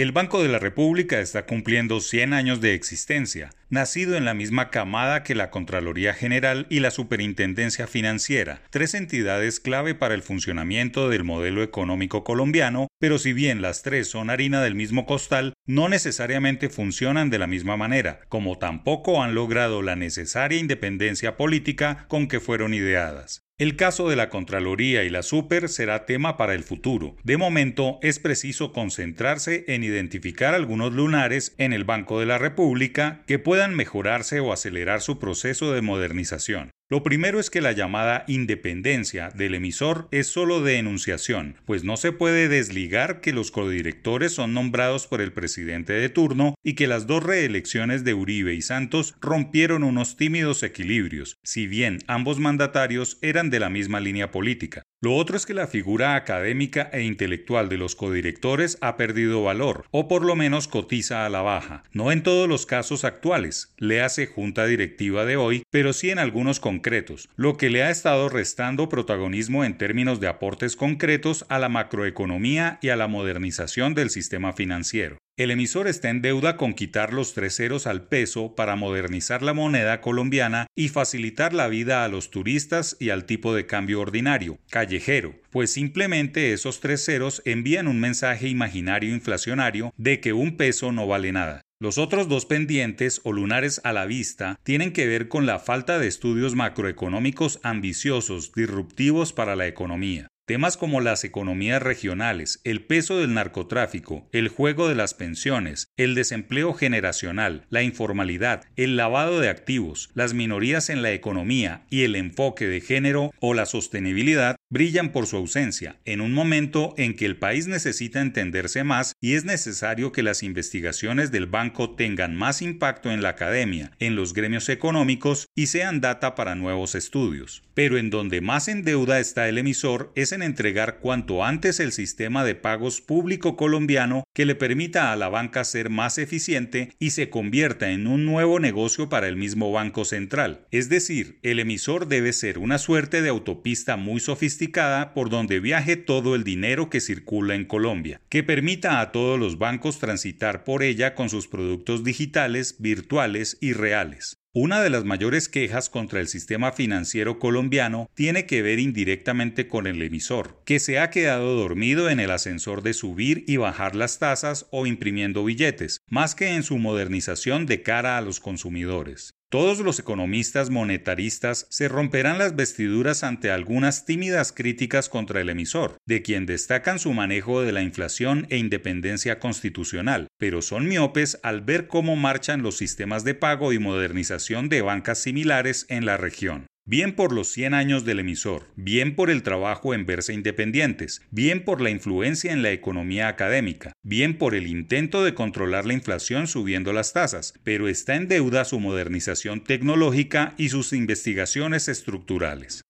El Banco de la República está cumpliendo 100 años de existencia, nacido en la misma camada que la Contraloría General y la Superintendencia Financiera, tres entidades clave para el funcionamiento del modelo económico colombiano, pero si bien las tres son harina del mismo costal, no necesariamente funcionan de la misma manera, como tampoco han logrado la necesaria independencia política con que fueron ideadas. El caso de la Contraloría y la Super será tema para el futuro. De momento es preciso concentrarse en identificar algunos lunares en el Banco de la República que puedan mejorarse o acelerar su proceso de modernización. Lo primero es que la llamada independencia del emisor es solo de enunciación, pues no se puede desligar que los codirectores son nombrados por el presidente de turno y que las dos reelecciones de Uribe y Santos rompieron unos tímidos equilibrios, si bien ambos mandatarios eran de la misma línea política. Lo otro es que la figura académica e intelectual de los codirectores ha perdido valor, o por lo menos cotiza a la baja. No en todos los casos actuales, le hace junta directiva de hoy, pero sí en algunos concretos, lo que le ha estado restando protagonismo en términos de aportes concretos a la macroeconomía y a la modernización del sistema financiero. El emisor está en deuda con quitar los tres ceros al peso para modernizar la moneda colombiana y facilitar la vida a los turistas y al tipo de cambio ordinario, callejero, pues simplemente esos tres ceros envían un mensaje imaginario inflacionario de que un peso no vale nada. Los otros dos pendientes o lunares a la vista tienen que ver con la falta de estudios macroeconómicos ambiciosos, disruptivos para la economía. Temas como las economías regionales, el peso del narcotráfico, el juego de las pensiones, el desempleo generacional, la informalidad, el lavado de activos, las minorías en la economía y el enfoque de género o la sostenibilidad brillan por su ausencia, en un momento en que el país necesita entenderse más y es necesario que las investigaciones del banco tengan más impacto en la academia, en los gremios económicos y sean data para nuevos estudios. Pero en donde más en deuda está el emisor es en entregar cuanto antes el sistema de pagos público colombiano que le permita a la banca ser más eficiente y se convierta en un nuevo negocio para el mismo Banco Central. Es decir, el emisor debe ser una suerte de autopista muy sofisticada por donde viaje todo el dinero que circula en Colombia, que permita a todos los bancos transitar por ella con sus productos digitales, virtuales y reales. Una de las mayores quejas contra el sistema financiero colombiano tiene que ver indirectamente con el emisor, que se ha quedado dormido en el ascensor de subir y bajar las tasas o imprimiendo billetes, más que en su modernización de cara a los consumidores. Todos los economistas monetaristas se romperán las vestiduras ante algunas tímidas críticas contra el emisor, de quien destacan su manejo de la inflación e independencia constitucional, pero son miopes al ver cómo marchan los sistemas de pago y modernización de bancas similares en la región bien por los 100 años del emisor, bien por el trabajo en verse independientes, bien por la influencia en la economía académica, bien por el intento de controlar la inflación subiendo las tasas, pero está en deuda su modernización tecnológica y sus investigaciones estructurales.